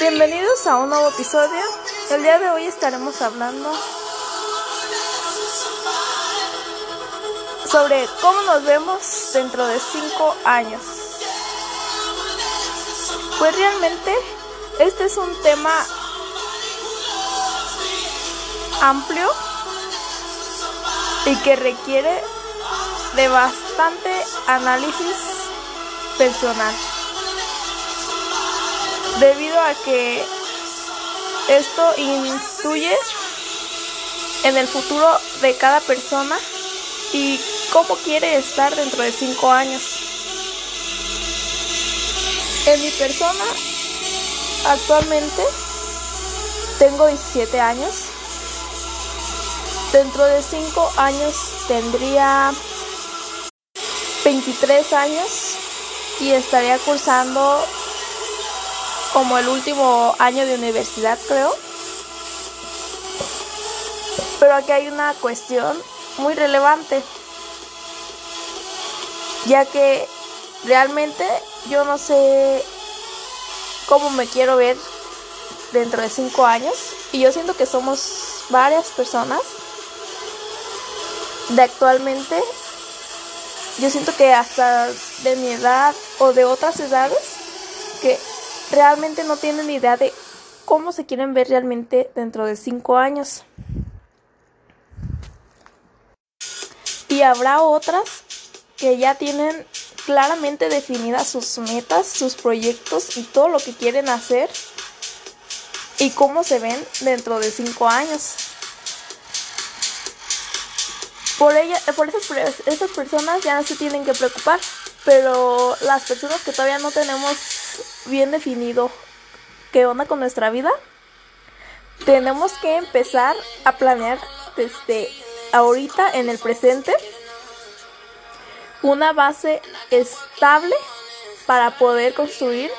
Bienvenidos a un nuevo episodio. El día de hoy estaremos hablando sobre cómo nos vemos dentro de 5 años. Pues realmente este es un tema amplio y que requiere de bastante análisis personal. Debido a que esto influye en el futuro de cada persona y cómo quiere estar dentro de 5 años. En mi persona, actualmente tengo 17 años. Dentro de 5 años tendría 23 años y estaría cursando como el último año de universidad, creo. Pero aquí hay una cuestión muy relevante, ya que realmente yo no sé cómo me quiero ver dentro de cinco años y yo siento que somos varias personas de actualmente yo siento que hasta de mi edad o de otras edades que realmente no tienen ni idea de cómo se quieren ver realmente dentro de cinco años. Y habrá otras que ya tienen claramente definidas sus metas, sus proyectos y todo lo que quieren hacer y cómo se ven dentro de cinco años. Por, ella, por esas, esas personas ya no se tienen que preocupar, pero las personas que todavía no tenemos bien definido qué onda con nuestra vida, tenemos que empezar a planear desde ahorita en el presente una base estable para poder construir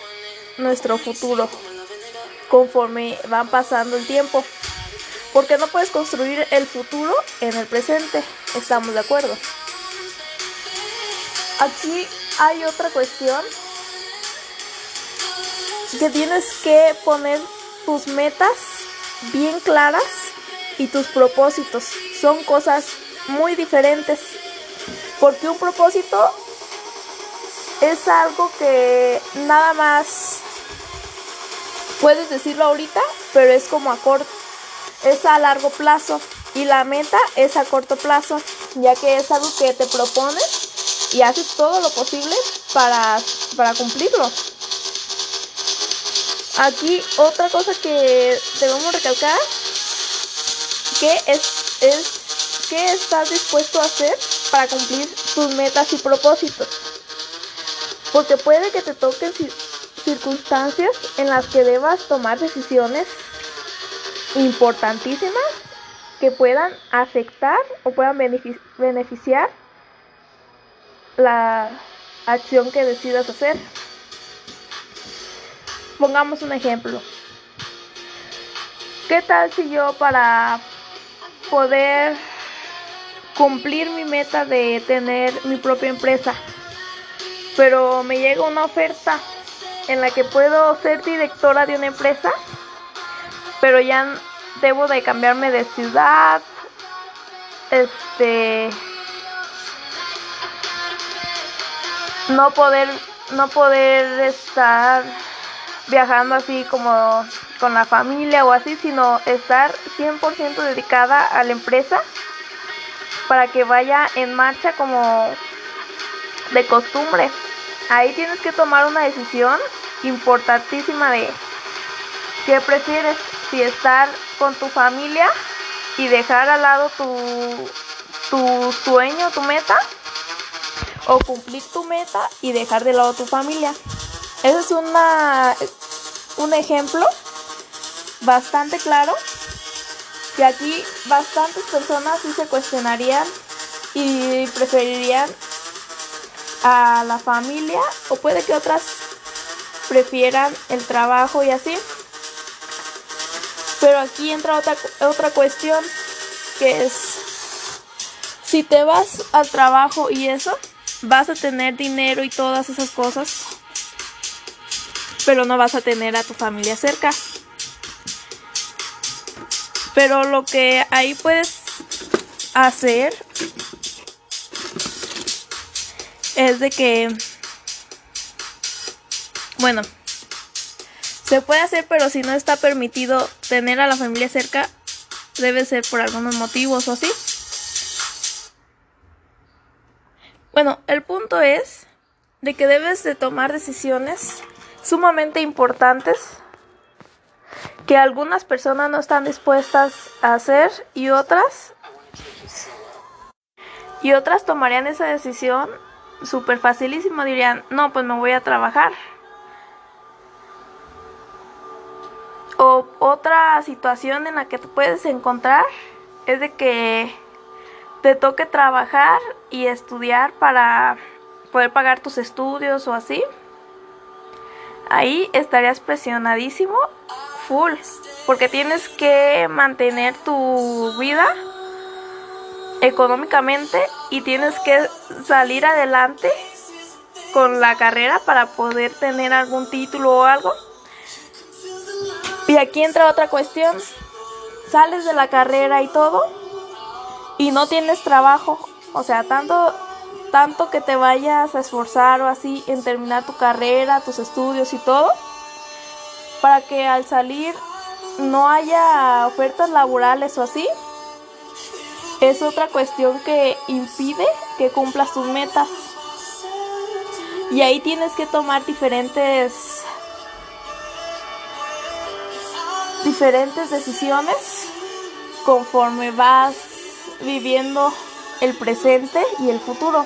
nuestro futuro conforme van pasando el tiempo. Porque no puedes construir el futuro en el presente, estamos de acuerdo. Aquí hay otra cuestión que tienes que poner tus metas bien claras y tus propósitos. Son cosas muy diferentes. Porque un propósito es algo que nada más puedes decirlo ahorita, pero es como a corto, es a largo plazo. Y la meta es a corto plazo, ya que es algo que te propones y haces todo lo posible para, para cumplirlo. Aquí otra cosa que debemos recalcar que es, es qué estás dispuesto a hacer para cumplir tus metas y propósitos. Porque puede que te toquen circunstancias en las que debas tomar decisiones importantísimas que puedan afectar o puedan beneficiar la acción que decidas hacer. Pongamos un ejemplo. ¿Qué tal si yo para poder cumplir mi meta de tener mi propia empresa, pero me llega una oferta en la que puedo ser directora de una empresa, pero ya debo de cambiarme de ciudad, este, no poder, no poder estar viajando así como con la familia o así, sino estar 100% dedicada a la empresa para que vaya en marcha como de costumbre. Ahí tienes que tomar una decisión importantísima de qué prefieres, si estar con tu familia y dejar al lado tu, tu sueño, tu meta, o cumplir tu meta y dejar de lado tu familia. Ese es una, un ejemplo bastante claro que aquí bastantes personas sí se cuestionarían y preferirían a la familia o puede que otras prefieran el trabajo y así. Pero aquí entra otra, otra cuestión que es si te vas al trabajo y eso, vas a tener dinero y todas esas cosas pero no vas a tener a tu familia cerca. Pero lo que ahí puedes hacer es de que, bueno, se puede hacer, pero si no está permitido tener a la familia cerca, debe ser por algunos motivos o así. Bueno, el punto es de que debes de tomar decisiones sumamente importantes que algunas personas no están dispuestas a hacer y otras y otras tomarían esa decisión súper facilísimo dirían no pues me voy a trabajar O otra situación en la que te puedes encontrar es de que te toque trabajar y estudiar para poder pagar tus estudios o así. Ahí estarías presionadísimo, full, porque tienes que mantener tu vida económicamente y tienes que salir adelante con la carrera para poder tener algún título o algo. Y aquí entra otra cuestión. Sales de la carrera y todo y no tienes trabajo. O sea, tanto, tanto que te vayas a esforzar o así en terminar tu carrera, tus estudios y todo, para que al salir no haya ofertas laborales o así, es otra cuestión que impide que cumplas tus metas. Y ahí tienes que tomar diferentes diferentes decisiones conforme vas viviendo el presente y el futuro.